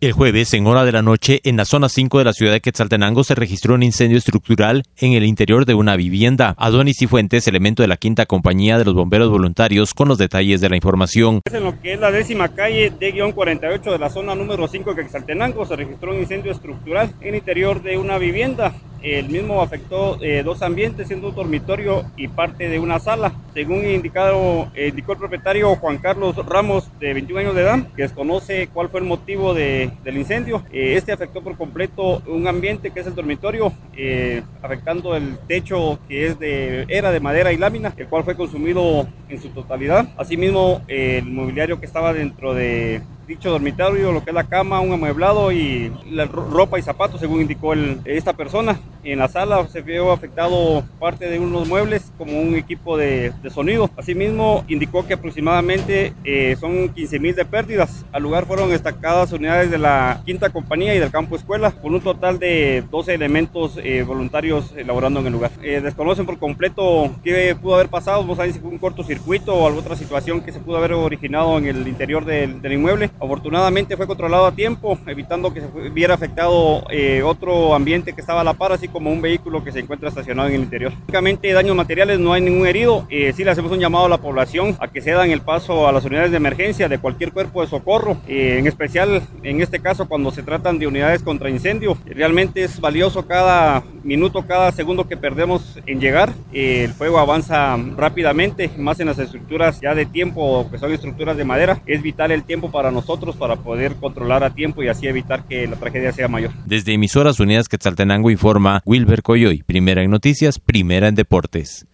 El jueves, en hora de la noche, en la zona 5 de la ciudad de Quetzaltenango se registró un incendio estructural en el interior de una vivienda. Adonis y Fuentes, elemento de la quinta compañía de los bomberos voluntarios, con los detalles de la información. En lo que es la décima calle D-48 de la zona número 5 de Quetzaltenango se registró un incendio estructural en el interior de una vivienda. El mismo afectó eh, dos ambientes, siendo un dormitorio y parte de una sala. Según indicado, eh, indicó el propietario Juan Carlos Ramos, de 21 años de edad, que desconoce cuál fue el motivo de, del incendio. Eh, este afectó por completo un ambiente que es el dormitorio, afectando el techo que es de, era de madera y lámina, el cual fue consumido en su totalidad. Asimismo, el mobiliario que estaba dentro de dicho dormitorio, lo que es la cama, un amueblado y la ropa y zapatos, según indicó el, esta persona. En la sala se vio afectado parte de unos muebles como un equipo de, sonido. Asimismo, indicó que aproximadamente eh, son 15 mil de pérdidas. Al lugar fueron destacadas unidades de la quinta compañía y del campo escuela, con un total de 12 elementos eh, voluntarios elaborando en el lugar. Eh, desconocen por completo qué pudo haber pasado, no saben si fue un cortocircuito o alguna otra situación que se pudo haber originado en el interior del, del inmueble. Afortunadamente fue controlado a tiempo, evitando que se viera afectado otro ambiente que estaba a la par, así como un vehículo que se encuentra estacionado en el interior. Únicamente daños materiales, no hay ningún herido. Eh, sí le hacemos un llamado a la población a que cedan el paso a las unidades de emergencia de cualquier cuerpo de socorro, eh, en especial en este caso cuando se tratan de unidades contra incendio. Realmente es valioso cada minuto, cada segundo que perdemos en llegar. Eh, el fuego avanza rápidamente, más en las estructuras ya de tiempo, que son estructuras de madera. Es vital el tiempo para nosotros para poder controlar a tiempo y así evitar que la tragedia sea mayor. Desde Emisoras Unidas Quetzaltenango informa Wilber Coyoy, primera en noticias, primera en deportes.